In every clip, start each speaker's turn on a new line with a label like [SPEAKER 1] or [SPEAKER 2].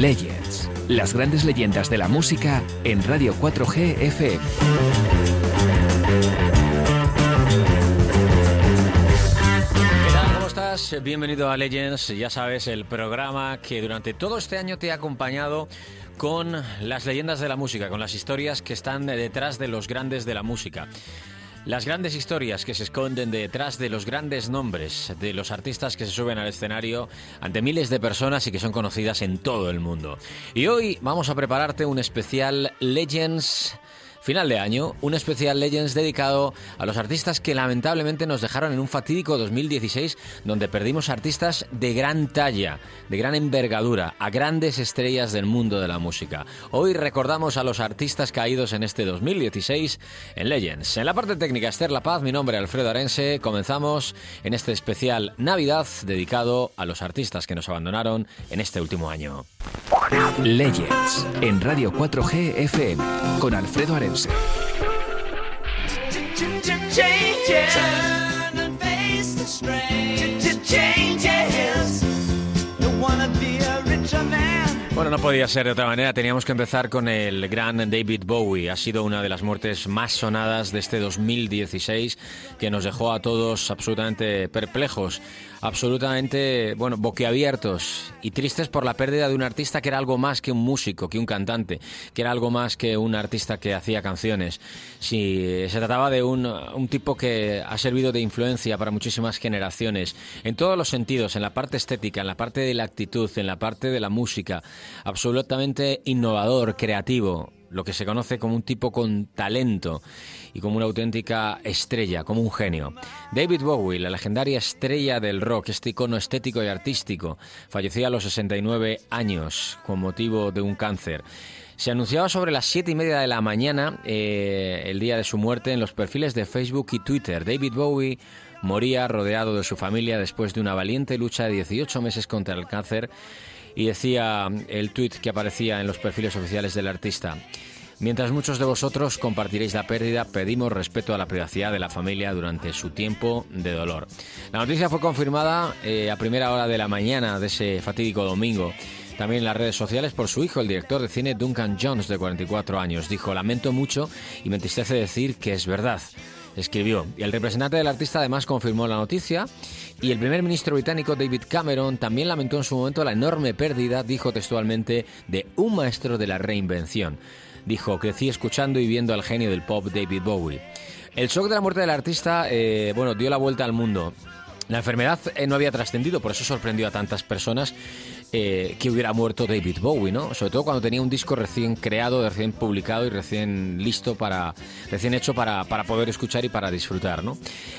[SPEAKER 1] Legends, las grandes leyendas de la música en Radio 4G FM.
[SPEAKER 2] ¿Cómo estás? Bienvenido a Legends, ya sabes, el programa que durante todo este año te ha acompañado con las leyendas de la música, con las historias que están detrás de los grandes de la música. Las grandes historias que se esconden detrás de los grandes nombres de los artistas que se suben al escenario ante miles de personas y que son conocidas en todo el mundo. Y hoy vamos a prepararte un especial Legends Final de año, un especial Legends dedicado a los artistas que lamentablemente nos dejaron en un fatídico 2016 donde perdimos artistas de gran talla, de gran envergadura, a grandes estrellas del mundo de la música. Hoy recordamos a los artistas caídos en este 2016 en Legends. En la parte técnica Esther La Paz, mi nombre es Alfredo Arense, comenzamos en este especial Navidad dedicado a los artistas que nos abandonaron en este último año.
[SPEAKER 1] Legends en Radio 4G FM con Alfredo Arense.
[SPEAKER 2] Bueno, no podía ser de otra manera. Teníamos que empezar con el gran David Bowie. Ha sido una de las muertes más sonadas de este 2016 que nos dejó a todos absolutamente perplejos absolutamente, bueno, boquiabiertos y tristes por la pérdida de un artista que era algo más que un músico, que un cantante, que era algo más que un artista que hacía canciones. Sí, se trataba de un, un tipo que ha servido de influencia para muchísimas generaciones, en todos los sentidos, en la parte estética, en la parte de la actitud, en la parte de la música, absolutamente innovador, creativo, lo que se conoce como un tipo con talento y como una auténtica estrella, como un genio. David Bowie, la legendaria estrella del rock, este icono estético y artístico, falleció a los 69 años con motivo de un cáncer. Se anunciaba sobre las siete y media de la mañana, eh, el día de su muerte, en los perfiles de Facebook y Twitter. David Bowie moría rodeado de su familia después de una valiente lucha de 18 meses contra el cáncer y decía el tuit que aparecía en los perfiles oficiales del artista. Mientras muchos de vosotros compartiréis la pérdida, pedimos respeto a la privacidad de la familia durante su tiempo de dolor. La noticia fue confirmada eh, a primera hora de la mañana de ese fatídico domingo. También en las redes sociales por su hijo, el director de cine Duncan Jones, de 44 años. Dijo, lamento mucho y me entristece decir que es verdad escribió. Y el representante del artista además confirmó la noticia. Y el primer ministro británico David Cameron también lamentó en su momento la enorme pérdida, dijo textualmente, de un maestro de la reinvención. Dijo, crecí escuchando y viendo al genio del pop David Bowie. El shock de la muerte del artista, eh, bueno, dio la vuelta al mundo. La enfermedad eh, no había trascendido, por eso sorprendió a tantas personas eh, que hubiera muerto David Bowie, ¿no? Sobre todo cuando tenía un disco recién creado, recién publicado y recién listo para, recién hecho para, para poder escuchar y para disfrutar, ¿no?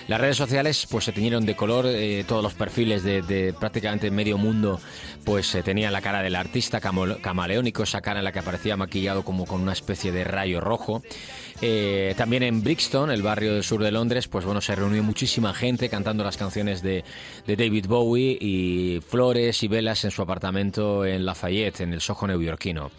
[SPEAKER 2] Las redes sociales pues se teñieron de color, eh, todos los perfiles de, prácticamente medio mundo pues eh, tenían la cara del artista camaleónico, esa cara en la que aparecía maquillado como con una especie de rayo rojo. Eh, también en Brixton, el barrio del sur de Londres, pues bueno, se reunió muchísima gente cantando las canciones de, de David Bowie y flores y velas en su apartamento en Lafayette, en el Soho neoyorquino.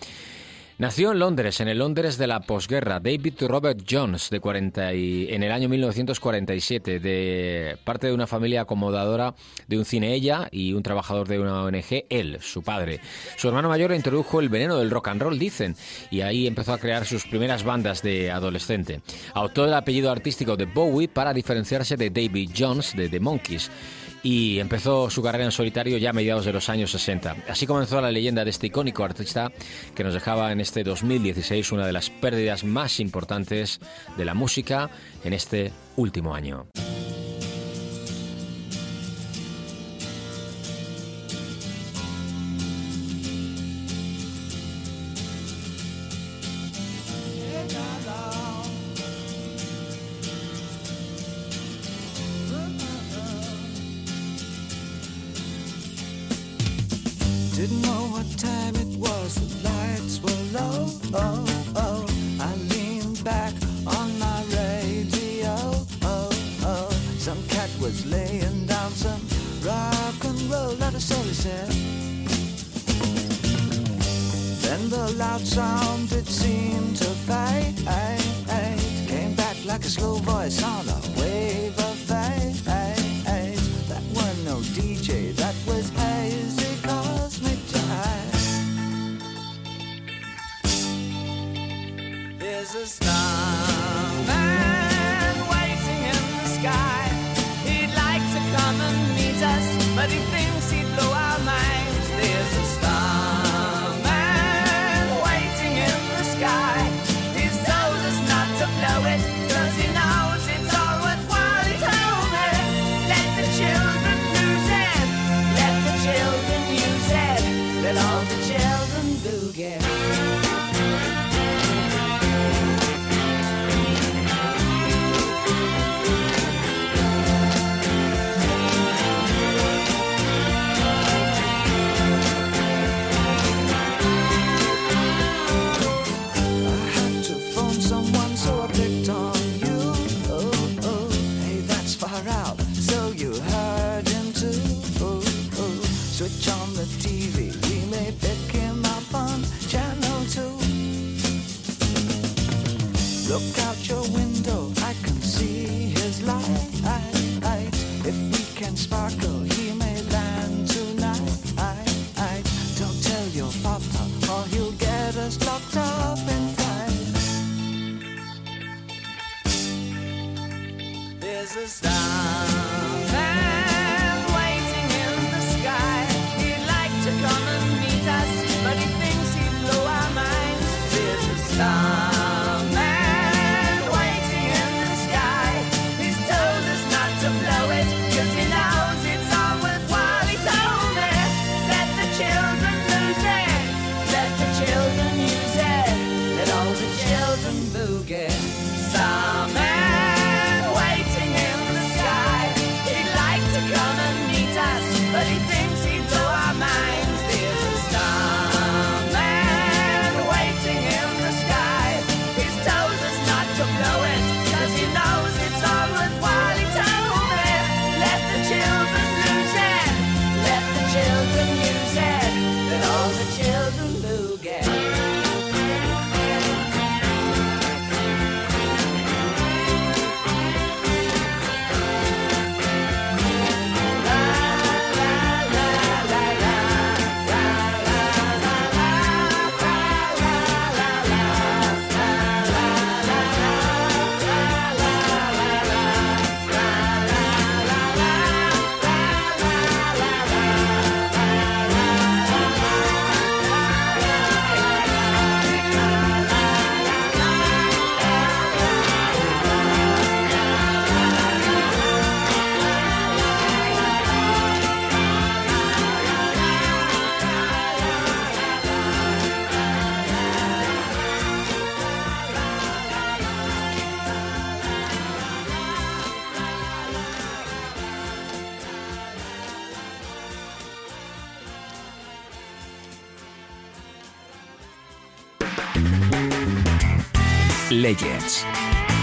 [SPEAKER 2] Nació en Londres, en el Londres de la posguerra, David Robert Jones, de 40 y, en el año 1947, de parte de una familia acomodadora de un cine ella y un trabajador de una ONG, él, su padre. Su hermano mayor introdujo el veneno del rock and roll, dicen, y ahí empezó a crear sus primeras bandas de adolescente. Adoptó el apellido artístico de Bowie para diferenciarse de David Jones de The Monkees y empezó su carrera en solitario ya a mediados de los años 60. Así comenzó la leyenda de este icónico artista que nos dejaba en este 2016 una de las pérdidas más importantes de la música en este último año.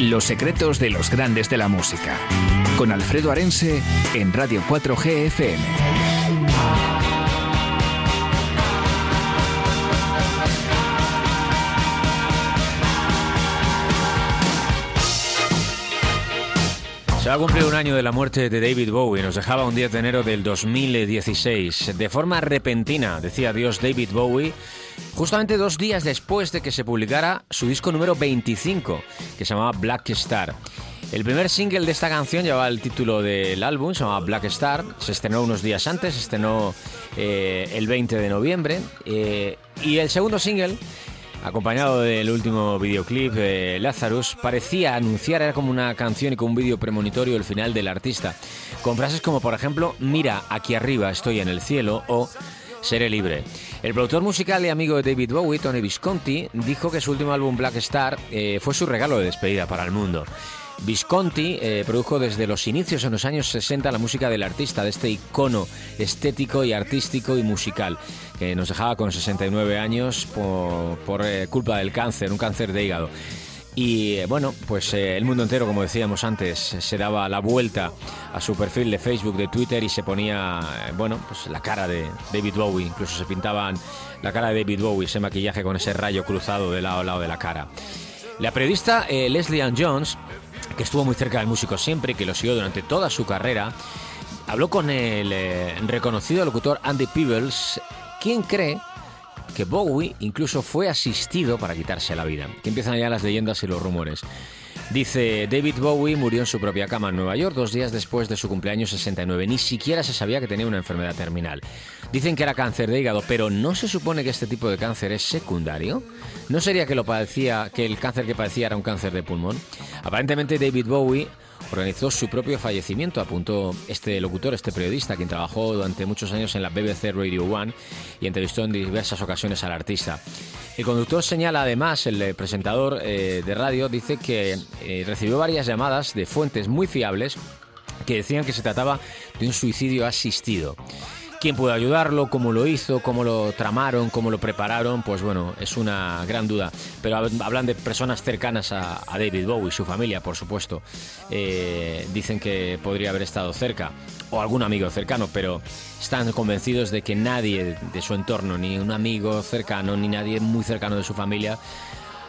[SPEAKER 1] Los secretos de los grandes de la música. Con Alfredo Arense en Radio 4G FM.
[SPEAKER 2] Se va a cumplir un año de la muerte de David Bowie. Nos dejaba un 10 de enero del 2016. De forma repentina, decía Dios David Bowie, justamente dos días después de que se publicara su disco número 25, que se llamaba Black Star. El primer single de esta canción llevaba el título del álbum, se llamaba Black Star. Se estrenó unos días antes, se estrenó eh, el 20 de noviembre. eh, y el segundo single acompañado del último videoclip de Lazarus, parecía anunciar, era como una canción y con un vídeo premonitorio el final del artista, con frases como por ejemplo, mira, aquí arriba estoy en el cielo o seré libre. El productor musical y amigo de David Bowie, Tony Visconti, dijo que su último álbum Black Star eh, fue su regalo de despedida para el mundo. Visconti eh, produjo desde los inicios en los años 60 la música del artista, de este icono estético y artístico y musical, que nos dejaba con 69 años por, eh, culpa del cáncer, un cáncer de hígado. Y bueno, pues eh, el mundo entero, como decíamos antes, se daba la vuelta a su perfil de Facebook, de Twitter y se ponía, eh, bueno, pues la cara de David Bowie. Incluso se pintaban la cara de David Bowie, ese maquillaje con ese rayo cruzado de lado a lado de la cara. La periodista eh, Leslie Ann Jones, que estuvo muy cerca del músico siempre y que lo siguió durante toda su carrera, habló con el eh, reconocido locutor Andy Peebles, quien cree que Bowie incluso fue asistido para quitarse la vida. Que empiezan ya las leyendas y los rumores. Dice, David Bowie murió en su propia cama en Nueva York dos días después de su cumpleaños 69. Ni siquiera se sabía que tenía una enfermedad terminal. Dicen que era cáncer de hígado, pero ¿no se supone que este tipo de cáncer es secundario? ¿No sería que lo padecía, que el cáncer que padecía era un cáncer de pulmón? Aparentemente David Bowie organizó su propio fallecimiento, apuntó este locutor, este periodista, quien trabajó durante muchos años en la BBC Radio One y entrevistó en diversas ocasiones al artista. El conductor señala además, el eh, presentador eh, de radio dice que eh, recibió varias llamadas de fuentes muy fiables que decían que se trataba de un suicidio asistido. ¿Quién pudo ayudarlo? ¿Cómo lo hizo? ¿Cómo lo tramaron? ¿Cómo lo prepararon? Pues bueno, es una gran duda. Pero hablan de personas cercanas a, David Bowie, su familia, por supuesto. Eh, dicen que podría haber estado cerca, o algún amigo cercano, pero están convencidos de que nadie de su entorno, ni un amigo cercano, ni nadie muy cercano de su familia,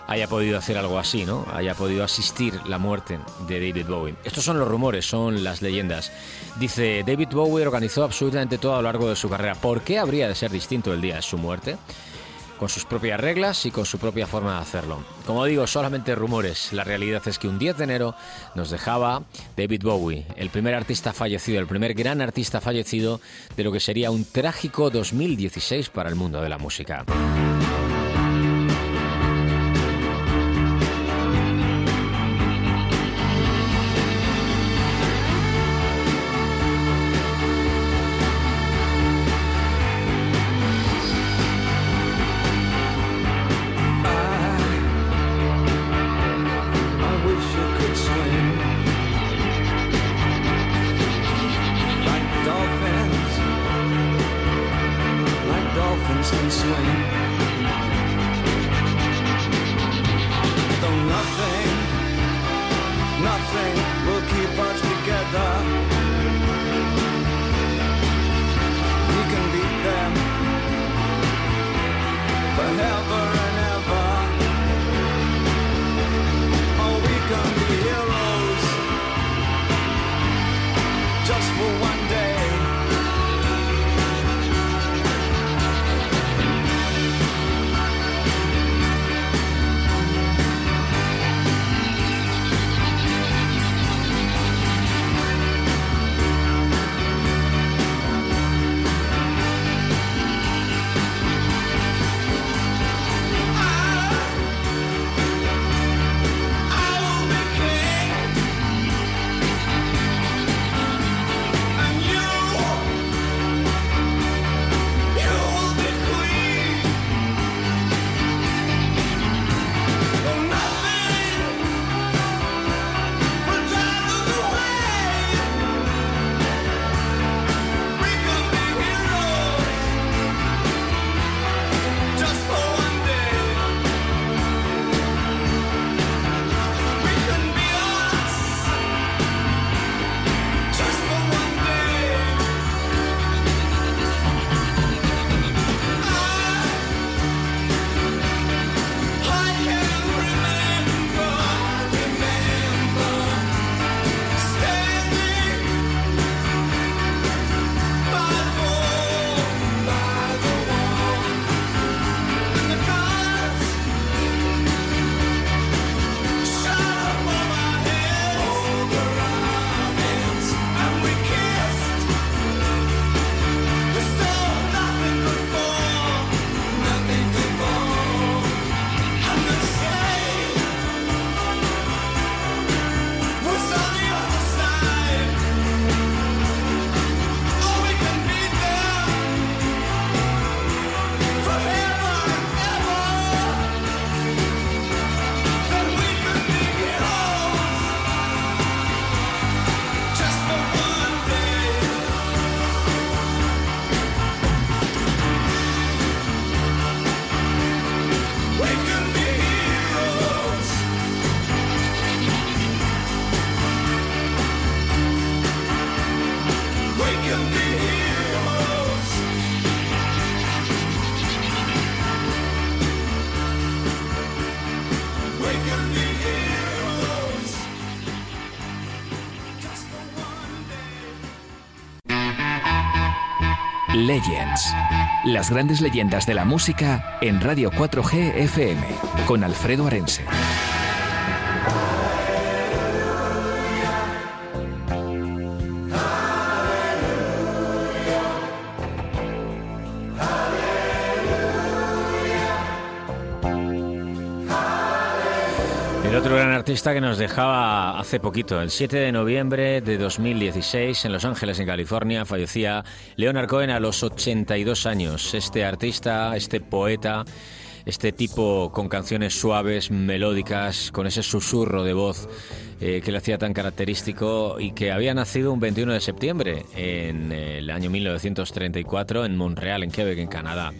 [SPEAKER 2] haya podido hacer algo así, ¿no? Haya podido asistir la muerte de David Bowie. Estos son los rumores, son las leyendas. Dice, David Bowie organizó absolutamente todo a lo largo de su carrera. ¿Por qué habría de ser distinto el día de su muerte? Con sus propias reglas y con su propia forma de hacerlo. Como digo, solamente rumores. La realidad es que un 10 de enero nos dejaba David Bowie, el primer artista fallecido, el primer gran artista fallecido de lo que sería un trágico 2016 para el mundo de la música.
[SPEAKER 1] Legends. Las grandes leyendas de la música en Radio 4G FM con Alfredo Arense.
[SPEAKER 2] Otro gran artista que nos dejaba hace poquito, el 7 de noviembre de 2016, en Los Ángeles, en California, fallecía Leonard Cohen a los 82 años. Este artista, este poeta, este tipo con canciones suaves, melódicas, con ese susurro de voz eh, que le hacía tan característico y que había nacido un 21 de septiembre en el año 1934 en Montreal, en Quebec, en Canadá.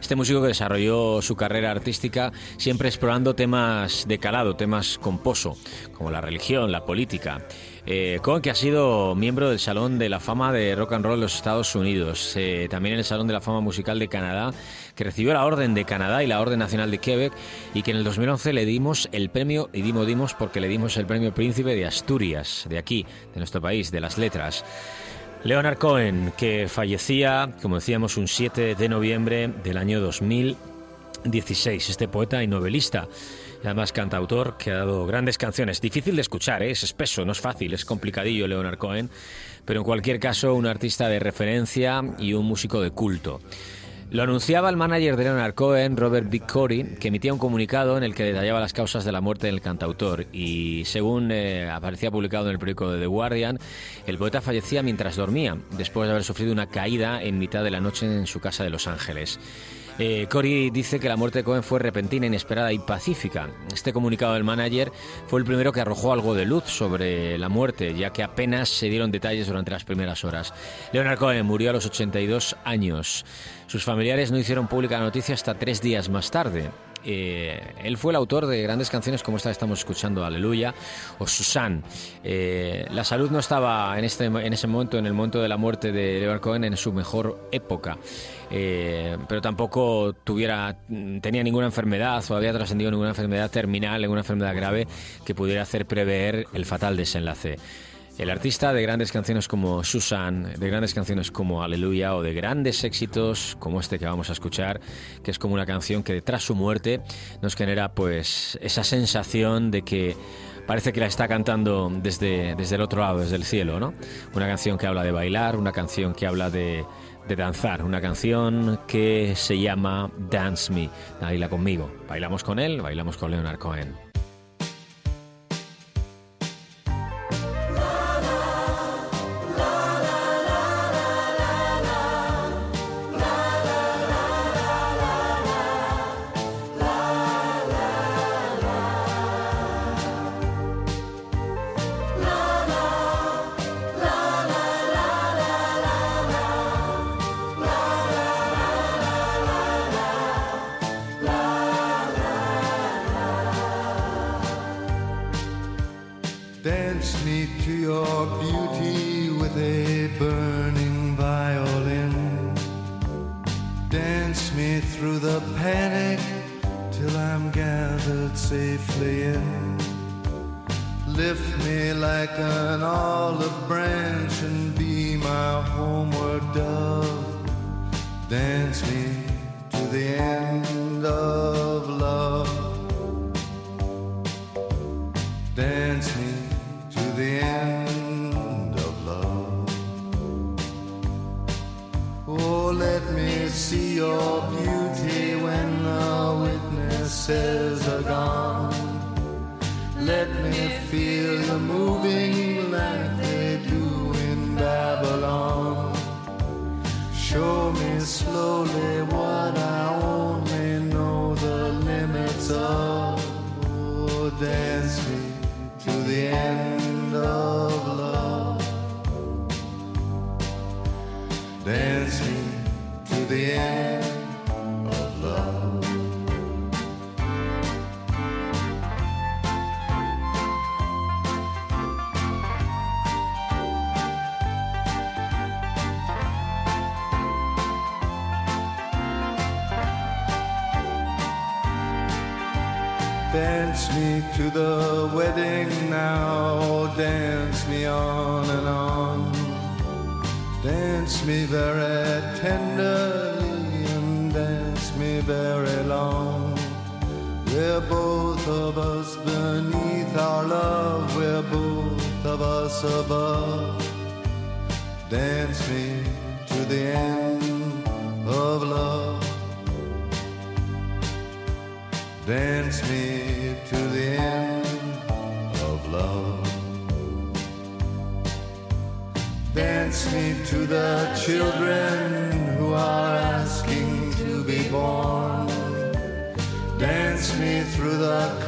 [SPEAKER 2] Este músico que desarrolló su carrera artística siempre explorando temas de calado, temas con pozo, como la religión, la política. Eh, Cohen, que ha sido miembro del Salón de la Fama de Rock and Roll de los Estados Unidos, eh, también en el Salón de la Fama Musical de Canadá, que recibió la Orden de Canadá y la Orden Nacional de Quebec, y que en el 2011 le dimos el premio, y dimos, dimos porque le dimos el premio Príncipe de Asturias, de aquí, de nuestro país, de las letras. Leonard Cohen, que fallecía, como decíamos, un 7 de noviembre del año 2016, este poeta y novelista además cantautor que ha dado grandes canciones. Difícil de escuchar, ¿eh? es espeso, no es fácil, es complicadillo Leonard Cohen, pero en cualquier caso un artista de referencia y un músico de culto. Lo anunciaba el manager de Leonard Cohen, Robert Big que emitía un comunicado en el que detallaba las causas de la muerte del cantautor. Y según eh, aparecía publicado en el periódico de The Guardian, el poeta fallecía mientras dormía, después de haber sufrido una caída en mitad de la noche en su casa de Los Ángeles. Eh, Cory dice que la muerte de Cohen fue repentina, inesperada y pacífica. Este comunicado del manager fue el primero que arrojó algo de luz sobre la muerte, ya que apenas se dieron detalles durante las primeras horas. Leonard Cohen murió a los 82 años. Sus familiares no hicieron pública la noticia hasta tres días más tarde. Eh, él fue el autor de grandes canciones como esta que estamos escuchando, Aleluya, o Susan. Eh, la salud no estaba en, este, en ese momento, en el momento de la muerte de Leonard Cohen, en su mejor época. Eh, pero tampoco tuviera, tenía ninguna enfermedad o había trascendido ninguna enfermedad terminal, ninguna enfermedad grave que pudiera hacer prever el fatal desenlace. El artista de grandes canciones como Susan, de grandes canciones como Aleluya o de grandes éxitos como este que vamos a escuchar, que es como una canción que tras su muerte nos genera pues esa sensación de que parece que la está cantando desde, desde el otro lado, desde el cielo, ¿no? Una canción que habla de bailar, una canción que habla de, de danzar, una canción que se llama Dance Me. Baila conmigo. Bailamos con él, bailamos con Leonard Cohen.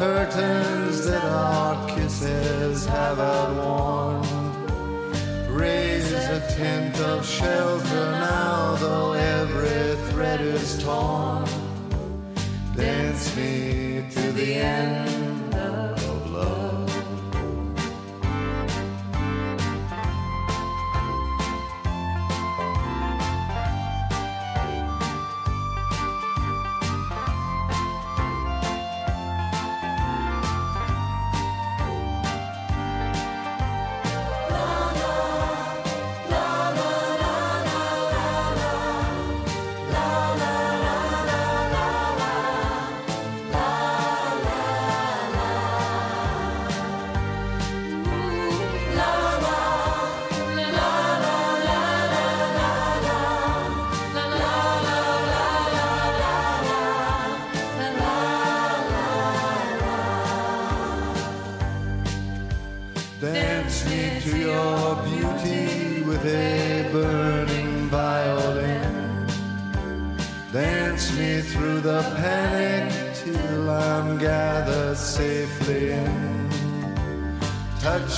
[SPEAKER 3] Curtains that our kisses have outworn. Raise a tent of shelter now, though every thread is torn. Dance me to the end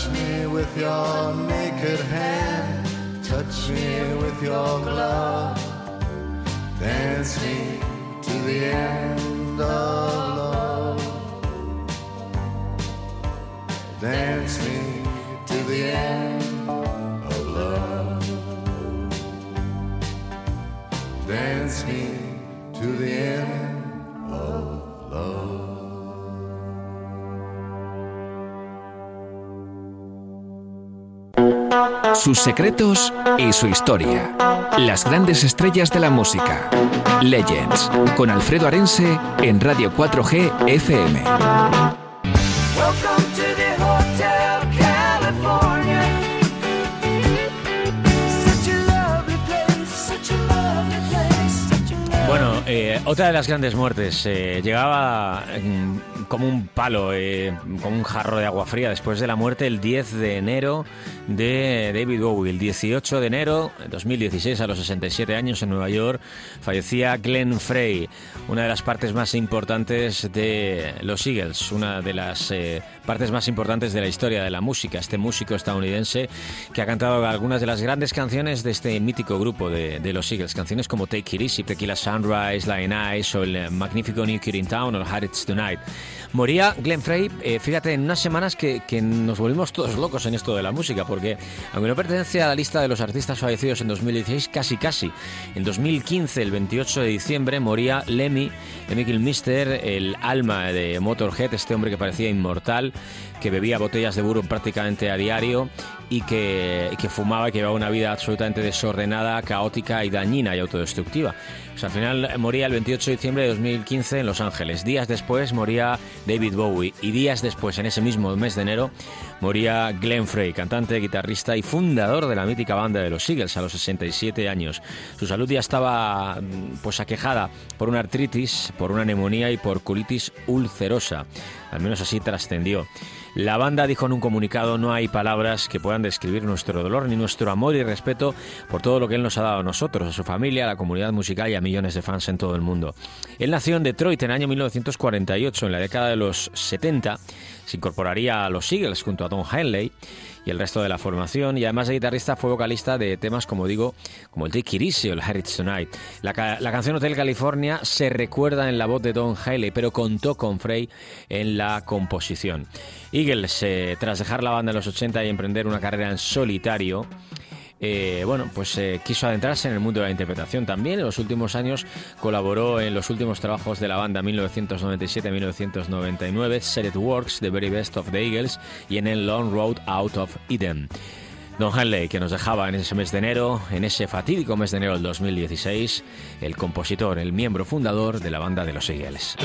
[SPEAKER 3] Touch me with your naked hand. Touch me with your glove. Dance me to the end of love. Dance me to the end of love. Dance me to the end
[SPEAKER 1] Sus secretos y su historia. Las grandes estrellas de la música. Legends. Con Alfredo Arense en Radio 4G FM.
[SPEAKER 2] Bueno, eh, otra de las grandes muertes. eh, llegaba mm, como un palo, eh, como un jarro de agua fría después de la muerte el 10 de enero de David Bowie. El 18 de enero de 2016, a los 67 años en Nueva York, fallecía Glenn Frey, una de las partes más importantes de los Eagles, una de las eh, partes más importantes de la historia de la música. Este músico estadounidense que ha cantado algunas de las grandes canciones de este mítico grupo de, los Eagles. Canciones como Take It Easy, Tequila Sunrise, Lion Eyes o el magnífico New Kid in Town o Hard It's Tonight. Moría Glenn Frey, eh, fíjate, en unas semanas que, nos volvimos todos locos en esto de la música, porque aunque no pertenece a la lista de los artistas fallecidos en 2016, casi casi. En 2015, el 28 de diciembre, moría Lemmy, Lemmy Kilmister, el alma de Motorhead, este hombre que parecía inmortal, que bebía botellas de bourbon prácticamente a diario y que, que fumaba y que llevaba una vida absolutamente desordenada, caótica y dañina y autodestructiva. Pues al final moría el 28 de diciembre de 2015 en Los Ángeles. Días después moría David Bowie y días después, en ese mismo mes de enero, moría Glenn Frey, cantante, guitarrista y fundador de la mítica banda de los Eagles a los 67 años. Su salud ya estaba mm, pues aquejada por una artritis, por una neumonía y por colitis ulcerosa. Al menos así trascendió. La banda dijo en un comunicado no hay palabras que puedan describir nuestro dolor ni nuestro amor y respeto por todo lo que él nos ha dado a nosotros, a su familia, a la comunidad musical y a millones de fans en todo el mundo. Él nació en Detroit en el año 1948, en la década de los 70, se incorporaría a los Eagles junto a Don Henley y el resto de la formación y además de guitarrista fue vocalista de temas como digo como el Take It Easy o el Heritage Tonight. La, la canción Hotel California se recuerda en la voz de Don Henley pero contó con Frey en la composición. Eagles, eh, tras dejar la banda en los 80 y emprender una carrera en solitario, eh, bueno, pues eh, quiso adentrarse en el mundo de la interpretación también. En los últimos años colaboró en los últimos trabajos de la banda 1997-1999, Set Works, The Very Best of the Eagles y en el Long Road Out of Eden.
[SPEAKER 4] Don Henley, que nos dejaba en ese mes de enero, en ese fatídico mes de enero del 2016, el compositor, el miembro fundador de la banda de los Eagles.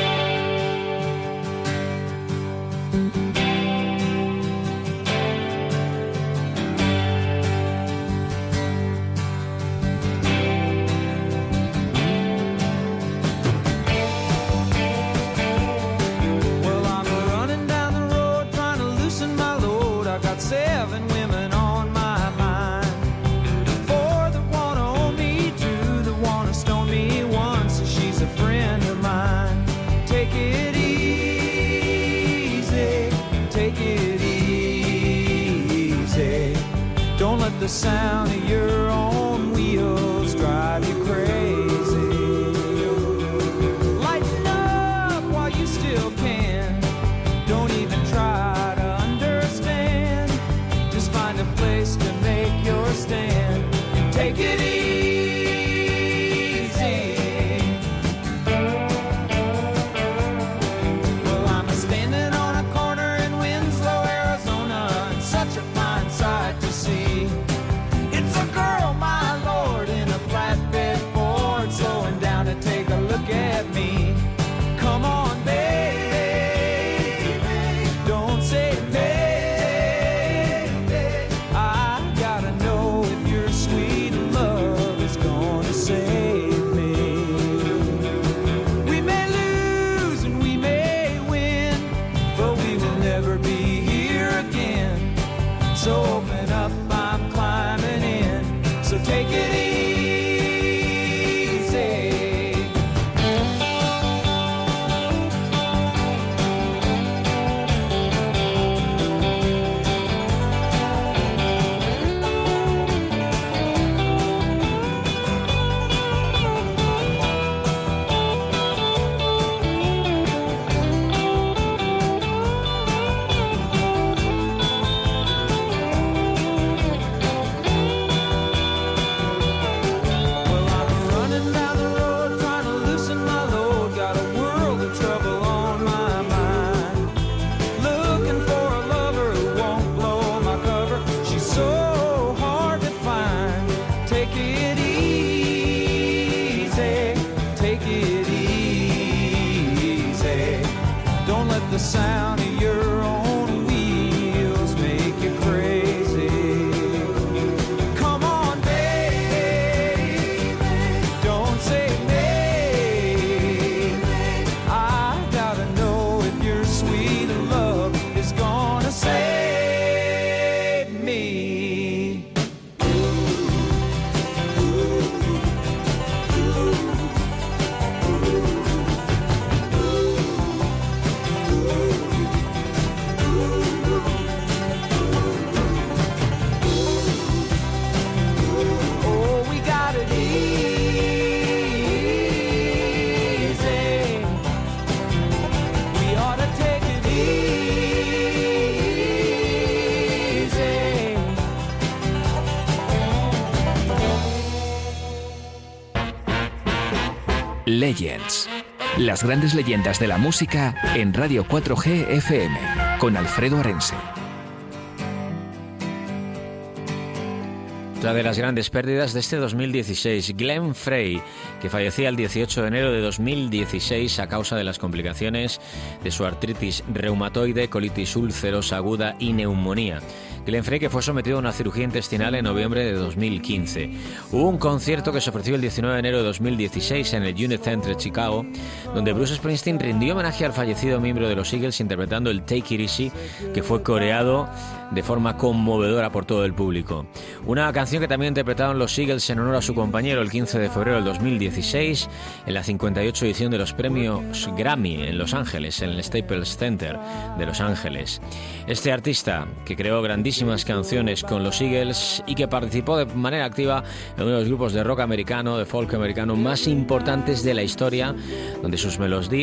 [SPEAKER 1] Las grandes leyendas de la música en Radio 4G FM con Alfredo Arense.
[SPEAKER 4] Otra de las grandes pérdidas de este 2016, Glenn Frey, que fallecía el 18 de enero de 2016 a causa de las complicaciones de su artritis reumatoide, colitis ulcerosa aguda y neumonía. Glenn Frey que fue sometido a una cirugía intestinal en noviembre de 2015. Hubo un concierto que se ofreció el 19 de enero de 2016 en el Unit Center de Chicago, donde Bruce Springsteen rindió homenaje al fallecido miembro de los Eagles interpretando el Take It Easy, que fue coreado de forma conmovedora por todo el público. Una canción que también interpretaron los Eagles en honor a su compañero el 15 de febrero del 2016 en la 58 edición de los premios Grammy en Los Ángeles, en el Staples Center de Los Ángeles. Este artista, que creó canciones con los Eagles y que participó de manera activa en uno de los grupos de rock americano, de folk americano más importantes de la historia, donde sus,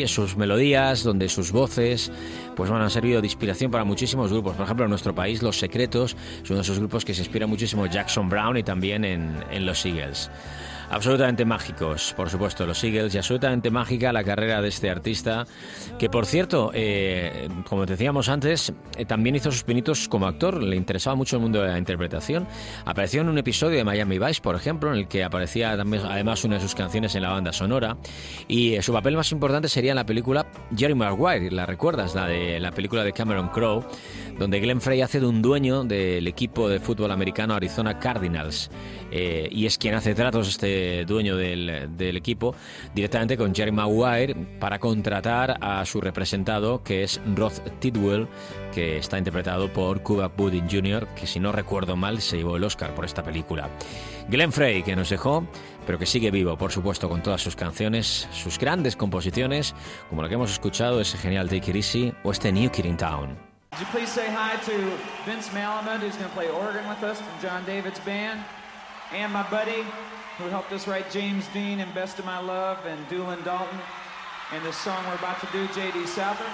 [SPEAKER 4] sus melodías, donde sus voces, pues bueno, han servido de inspiración para muchísimos grupos. Por ejemplo, en nuestro país, Los Secretos, es uno de esos grupos que se inspira muchísimo Jackson Brown y también en, en los Eagles.
[SPEAKER 2] Absolutamente mágicos, por supuesto, los Eagles y absolutamente mágica la carrera de este artista, que por cierto, eh, como decíamos antes, eh, también hizo sus pinitos como actor, le interesaba mucho el mundo de la interpretación. Apareció en un episodio de Miami Vice, por ejemplo, en el que aparecía también, además una de sus canciones en la banda sonora, y eh, su papel más importante sería en la película Jerry Maguire, ¿la recuerdas? La de la película de Cameron Crowe, donde Glenn Frey hace de un dueño del equipo de fútbol americano Arizona Cardinals. y es quien hace tratos este dueño del, equipo, directamente con Jerry Maguire para contratar a su representado, que es Roth Tidwell, que está interpretado por Cuba Gooding Jr., que si no recuerdo mal se llevó el Oscar por esta película. Glenn Frey, que nos dejó, pero que sigue vivo, por supuesto, con todas sus canciones, sus grandes composiciones, como la que hemos escuchado, ese genial Take It Easy o este New Kid in Town.
[SPEAKER 4] Who helped us write James Dean and Best of My Love and Doolin Dalton. And the song we're about to do, J.D. Souther.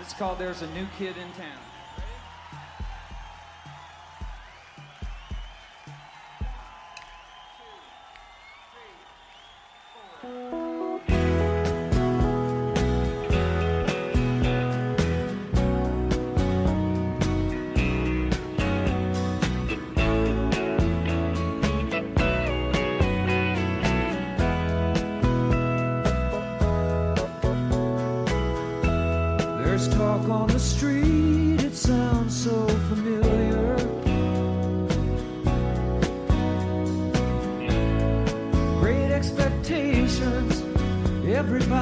[SPEAKER 4] It's called There's a New Kid in Town.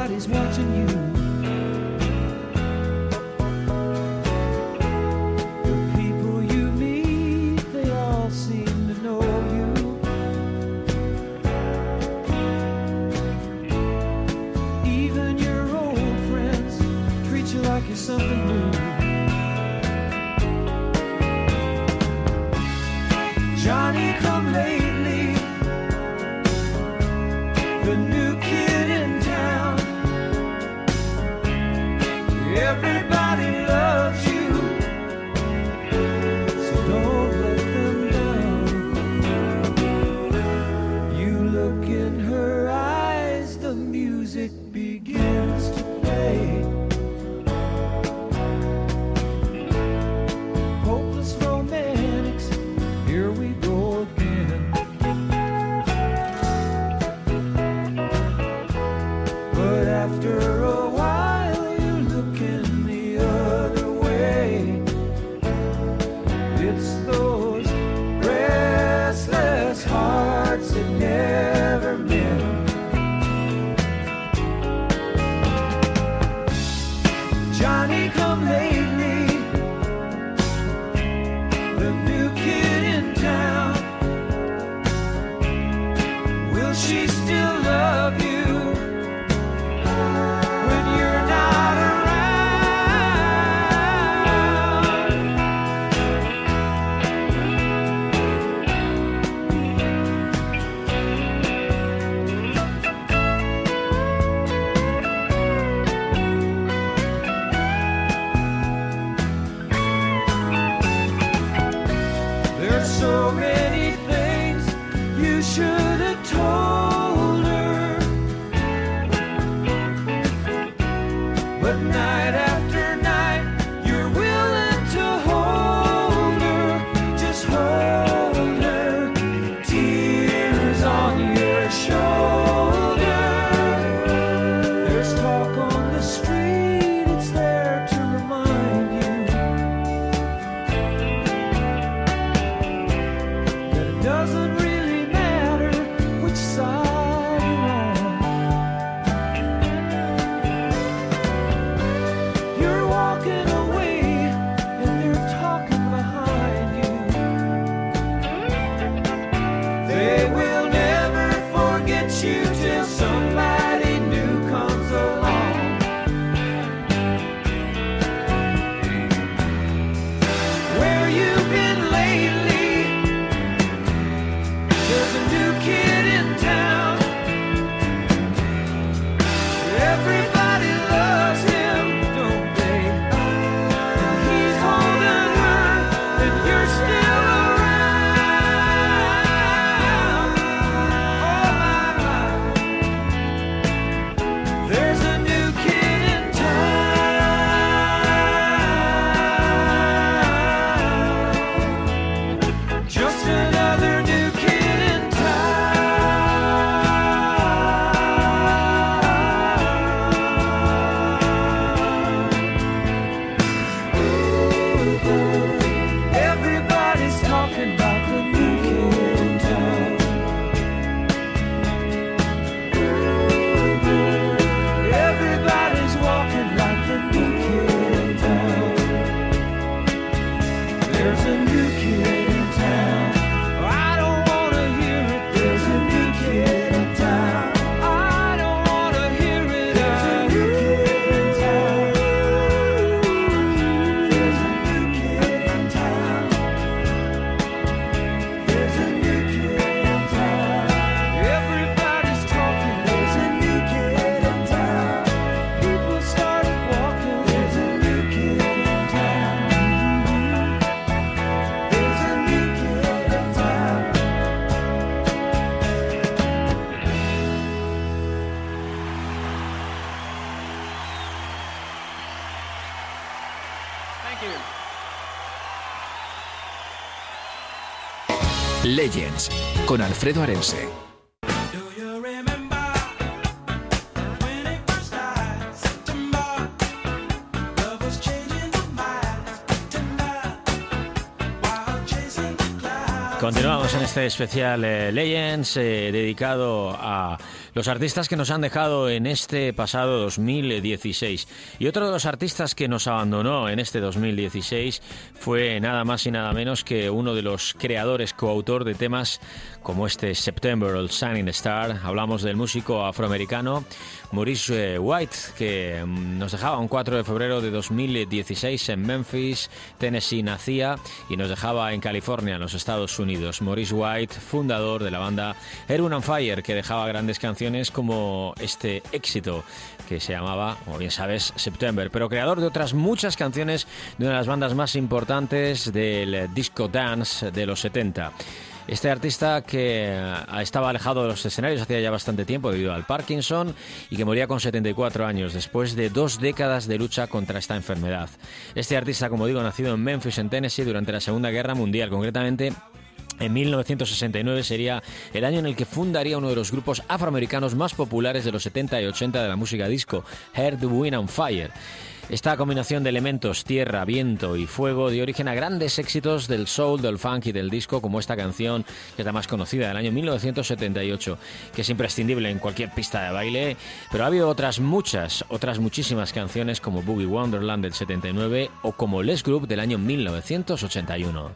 [SPEAKER 5] Everybody's
[SPEAKER 4] watching you.
[SPEAKER 5] While chasing the clouds.
[SPEAKER 2] Continuamos en este especial eh, Legends eh, dedicado a los artistas que nos han dejado en este pasado 2016. Y otro de los artistas que nos abandonó en este 2016 fue nada más y nada menos que uno de los creadores, coautor de temas como este September, el Shining Star. Hablamos del músico afroamericano Maurice eh, White, que mm, nos dejaba un 4 de febrero de 2016 en Memphis, Tennessee nacía y nos dejaba en California, en los Estados Unidos. Maurice White, fundador de la banda Erwin on Fire, que dejaba grandes canciones como este éxito que se llamaba, como bien sabes, September, pero creador de otras muchas canciones de una de las bandas más importantes del disco dance de los 70. Este artista que eh, estaba alejado de los escenarios hacía ya bastante tiempo debido al Parkinson y que moría con 74 años después de dos décadas de lucha contra esta enfermedad. Este artista, como digo, nacido en Memphis, en Tennessee, durante la Segunda Guerra Mundial, concretamente en 1969 sería el año en el que fundaría uno de los grupos afroamericanos más populares de los 70 y 80 de la música disco, Heard Wind and Fire. Esta combinación de elementos, tierra, viento y fuego dio origen a grandes éxitos del soul, del funk y del disco, como esta canción, que es la más conocida del año 1978, que es imprescindible en cualquier pista de baile, pero ha habido otras muchas, otras muchísimas canciones como Boogie Wonderland del 79 o como Les Group del año 1981.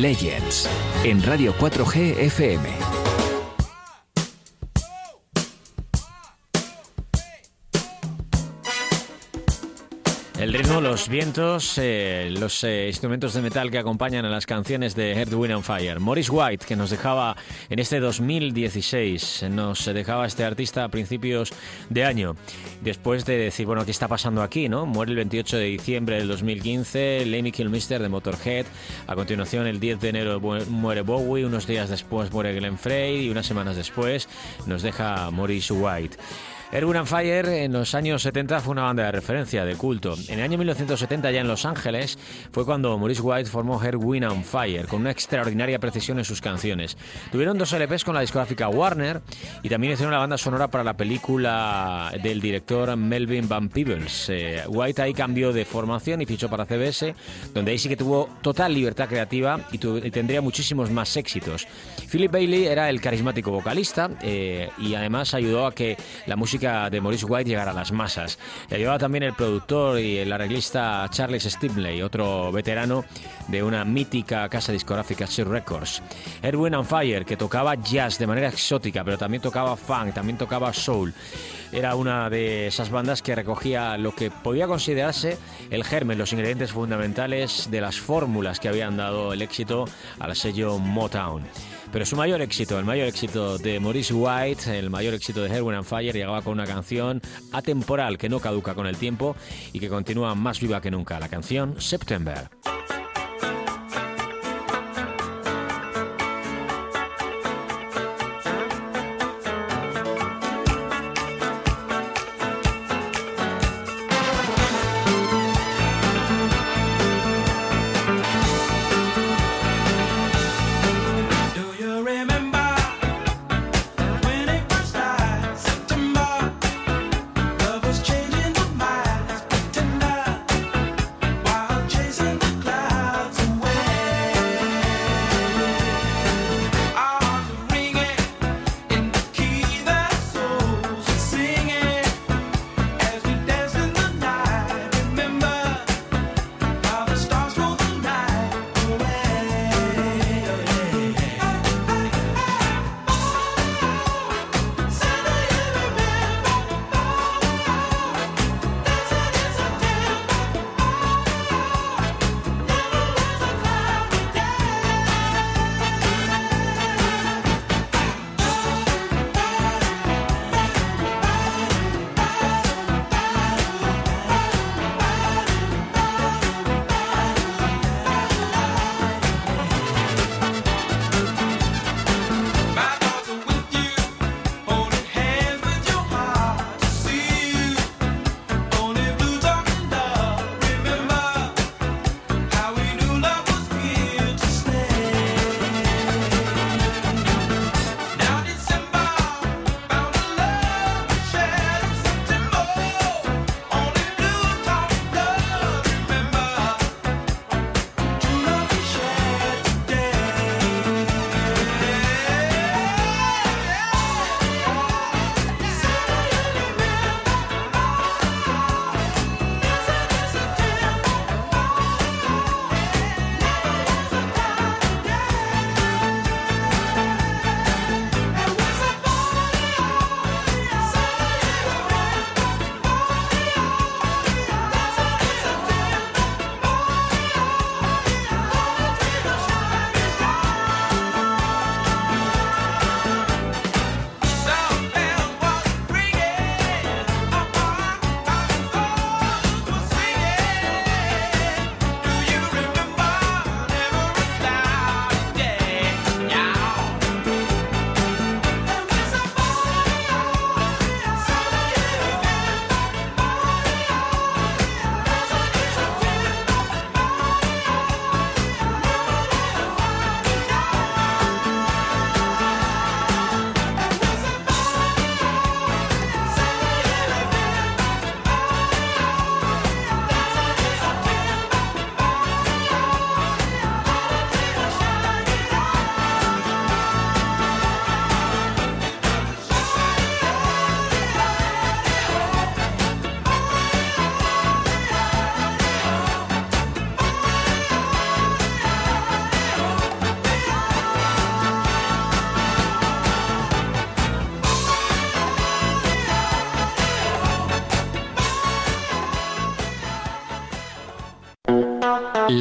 [SPEAKER 1] Legends en Radio 4G FM.
[SPEAKER 2] Los vientos, eh, los eh, instrumentos de metal que acompañan a las canciones de Earth, Wind and Fire. Morris White, que nos dejaba en este 2016, nos dejaba este artista a principios de año. Después de decir, bueno, ¿qué está pasando aquí? no Muere el 28 de diciembre del 2015, Lemmy Kilmister de Motorhead. A continuación, el 10 de enero muere Bowie, unos días después muere Glenn Frey y unas semanas después nos deja Morris White. Erwin and Fire en los años 70 fue una banda de referencia, de culto. En el año 1970, ya en Los Ángeles, fue cuando Maurice White formó Erwin and Fire, con una extraordinaria precisión en sus canciones. Tuvieron dos LPs con la discográfica Warner y también hicieron la banda sonora para la película del director Melvin Van Peebles. Eh, White ahí cambió de formación y fichó para CBS, donde ahí sí que tuvo total libertad creativa y, tendría muchísimos más éxitos. Philip Bailey era el carismático vocalista eh, y además ayudó a que la música de Maurice White llegar a las masas. Le ayudaba también el productor y el arreglista Charles Stimley, otro veterano de una mítica casa discográfica Sir Records. Erwin and Fire, que tocaba jazz de manera exótica, pero también tocaba funk, también tocaba soul. Era una de esas bandas que recogía lo que podía considerarse el germen, los ingredientes fundamentales de las fórmulas que habían dado el éxito al sello Motown. Pero su mayor éxito, el mayor éxito de Maurice White, el mayor éxito de Herwin and Fire, llegaba con una canción atemporal que no caduca con el tiempo y que continúa más viva que nunca, la canción September.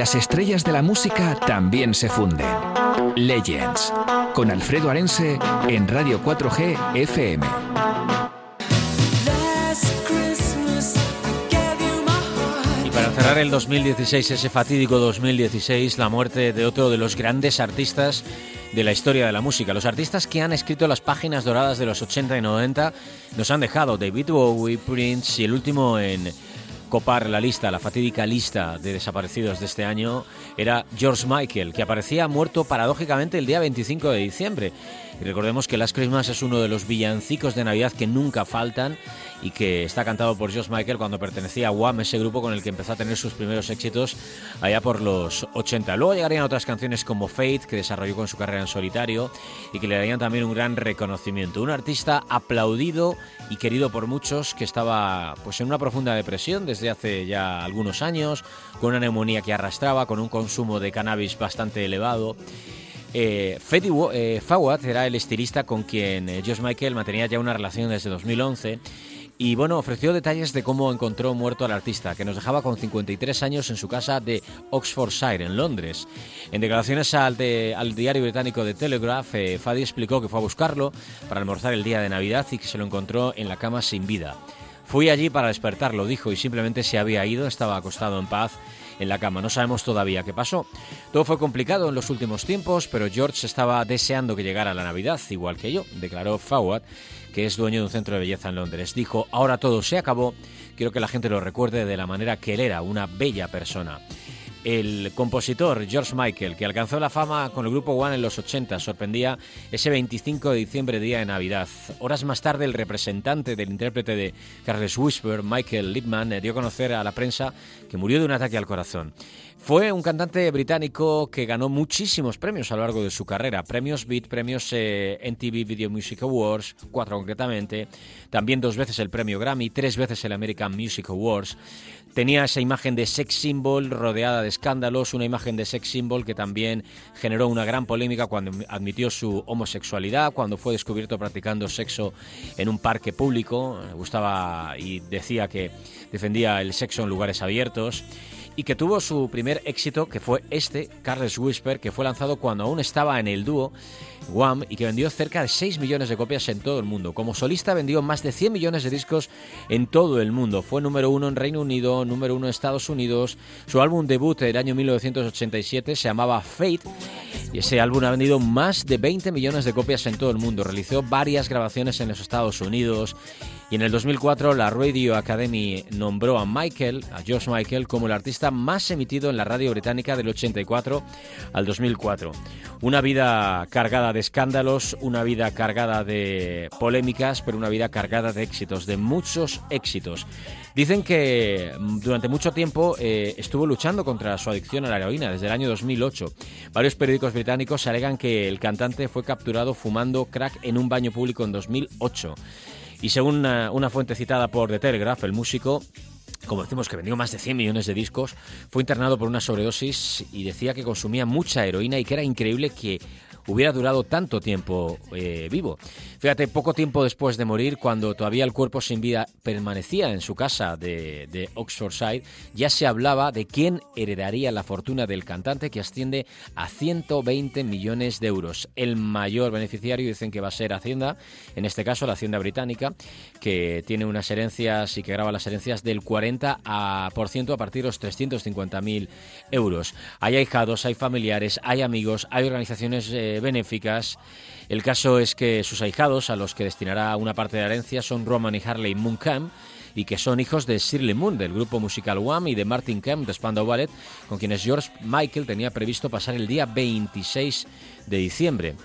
[SPEAKER 1] Las estrellas de la música también se funden. Legends, con Alfredo Arense en Radio 4G FM.
[SPEAKER 2] Y para cerrar el 2016, ese fatídico 2016, la muerte de otro de los grandes artistas de la historia de la música. Los artistas que han escrito las páginas doradas de los 80 y 90 nos han dejado David Bowie, Prince y el último en copar la lista, la fatídica lista de desaparecidos de este año, era George Michael, que aparecía muerto paradójicamente el día 25 de diciembre. Recordemos que Last Christmas es uno de los villancicos de Navidad que nunca faltan y que está cantado por George Michael cuando pertenecía a Wham, ese grupo con el que empezó a tener sus primeros éxitos allá por los 80. Luego llegarían otras canciones como Faith, que desarrolló con su carrera en solitario y que le darían también un gran reconocimiento. Un artista aplaudido y querido por muchos que estaba pues en una profunda depresión desde hace ya algunos años, con una neumonía que arrastraba, con un consumo de cannabis bastante elevado. Eh, Fetty eh, Fawad era el estilista con quien eh, Josh Michael mantenía ya una relación desde 2011 y bueno, ofreció detalles de cómo encontró muerto al artista, que nos dejaba con 53 años en su casa de Oxfordshire, en Londres. En declaraciones al, de- al diario británico The Telegraph, eh, Fadi explicó que fue a buscarlo para almorzar el día de Navidad y que se lo encontró en la cama sin vida. Fui allí para despertarlo, dijo, y simplemente se había ido, estaba acostado en paz en la cama. No sabemos todavía qué pasó. Todo fue complicado en los últimos tiempos, pero George estaba deseando que llegara la Navidad, igual que yo, declaró Fawad, que es dueño de un centro de belleza en Londres. Dijo, ahora todo se acabó, quiero que la gente lo recuerde de la manera que él era, una bella persona. El compositor George Michael, que alcanzó la fama con el grupo One en los 80, sorprendía ese 25 de diciembre, día de Navidad. Horas más tarde, el representante del intérprete de Carles Whisper, Michael Lipman, eh, dio a conocer a la prensa que murió de un ataque al corazón. Fue un cantante británico que ganó muchísimos premios a lo largo de su carrera. Premios Beat, premios eh, MTV Video Music Awards, cuatro concretamente. También dos veces el premio Grammy, tres veces el American Music Awards. Tenía esa imagen de sex symbol rodeada de escándalos, una imagen de sex symbol que también generó una gran polémica cuando admitió su homosexualidad, cuando fue descubierto practicando sexo en un parque público. Gustaba y decía que defendía el sexo en lugares abiertos y que tuvo su primer éxito, que fue este, Carles Whisper, que fue lanzado cuando aún estaba en el dúo Wham y que vendió cerca de 6 millones de copias en todo el mundo. Como solista vendió más de 100 millones de discos en todo el mundo. Fue número uno en Reino Unido, número uno en Estados Unidos. Su álbum debut del año 1987 se llamaba Fate y ese álbum ha vendido más de 20 millones de copias en todo el mundo. Realizó varias grabaciones en los Estados Unidos y en el 2004 la Radio Academy nombró a Michael, a George Michael, como el artista más emitido en la radio británica del 84 al 2004. Una vida cargada de escándalos, una vida cargada de polémicas, pero una vida cargada de éxitos, de muchos éxitos. Dicen que mm, durante mucho tiempo eh, estuvo luchando contra su adicción a la heroína desde el año 2008. Varios periódicos británicos alegan que el cantante fue capturado fumando crack en un baño público en 2008. Y según una, fuente citada por The Telegraph, el músico como decimos que vendió más de 100 millones de discos, fue internado por una sobredosis y decía que consumía mucha heroína y que era increíble que hubiera durado tanto tiempo eh, vivo. Fíjate, poco tiempo después de morir, cuando todavía el cuerpo sin vida permanecía en su casa de, de Oxfordshire, ya se hablaba de quién heredaría la fortuna del cantante que asciende a 120 millones de euros. El mayor beneficiario dicen que va a ser Hacienda, en este caso la Hacienda británica, que tiene unas herencias y que graba las herencias del 40% a, por ciento a partir de los 350.000 euros. Hay ahijados, hay familiares, hay amigos, hay organizaciones eh, benéficas. El caso es que sus ahijados, a los que destinará una parte de la herencia, son Roman y Harley Mooncamp, y que son hijos de Shirley Moon, del grupo musical Wham, y de Martin Kemp, de Spandau Ballet, con quienes George Michael tenía previsto pasar el día 26 de diciembre.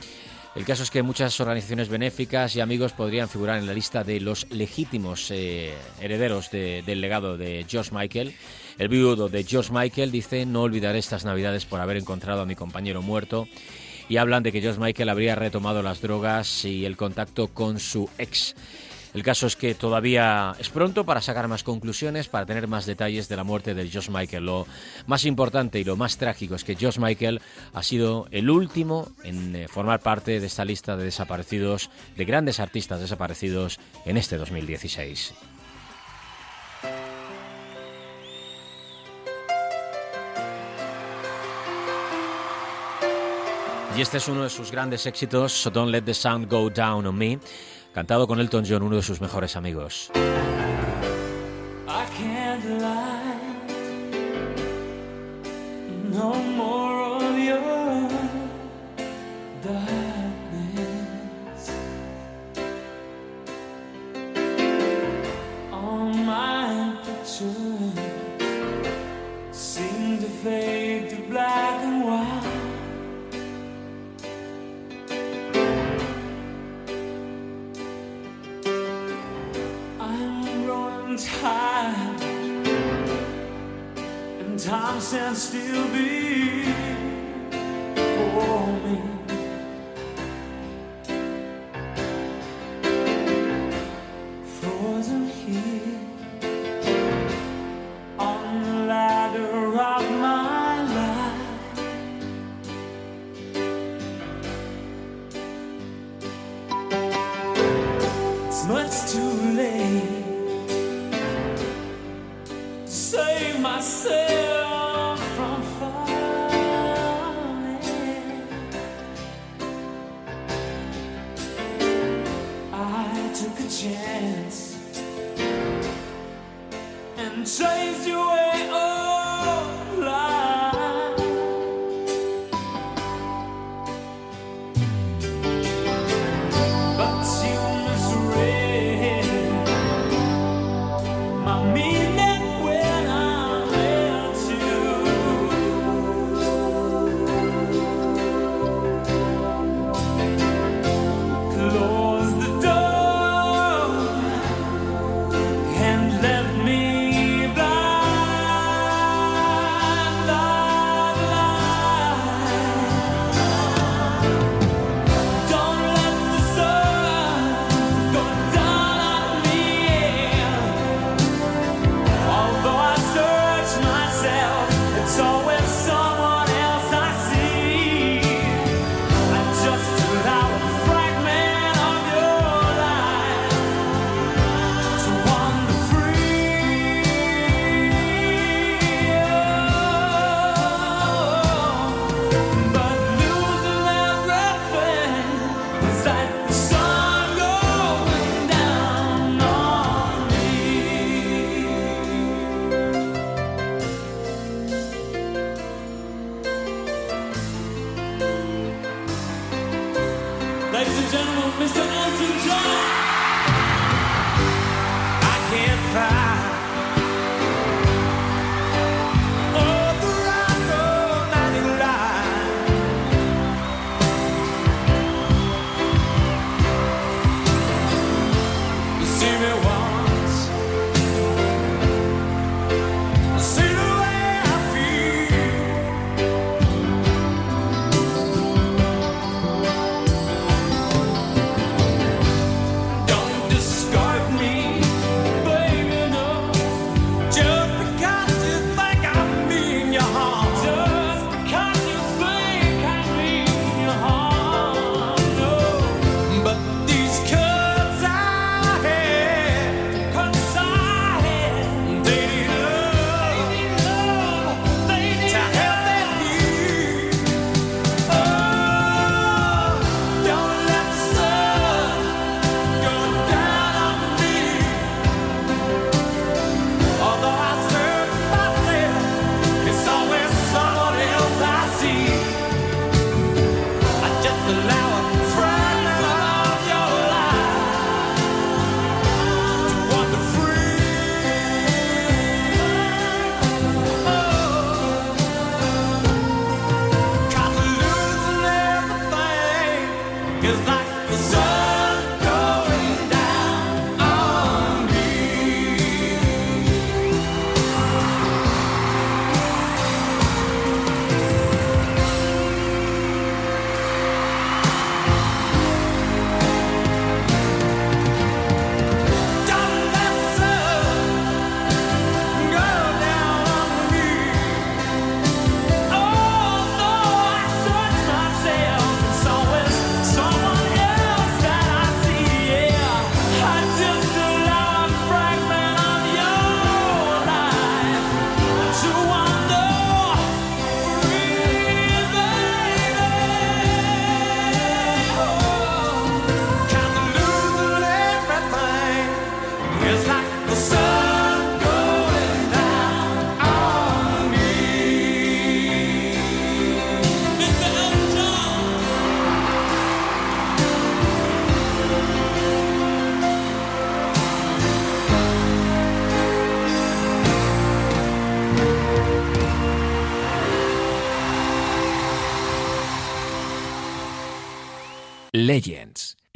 [SPEAKER 2] El caso es que muchas organizaciones benéficas y amigos podrían figurar en la lista de los legítimos eh, herederos de- del legado de George Michael. El viudo de George Michael dice, no olvidaré estas navidades por haber encontrado a mi compañero muerto. Y hablan de que George Michael habría retomado las drogas y el contacto con su ex. El caso es que todavía es pronto para sacar más conclusiones, para tener más detalles de la muerte de Josh Michael. Lo más importante y lo más trágico es que Josh Michael ha sido el último en eh, formar parte de esta lista de desaparecidos, de grandes artistas desaparecidos en este 2016.
[SPEAKER 4] Y este es uno de sus grandes éxitos, Don't Let the Sun Go Down on Me cantado con Elton John, uno de sus mejores amigos.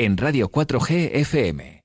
[SPEAKER 1] En Radio 4G FM.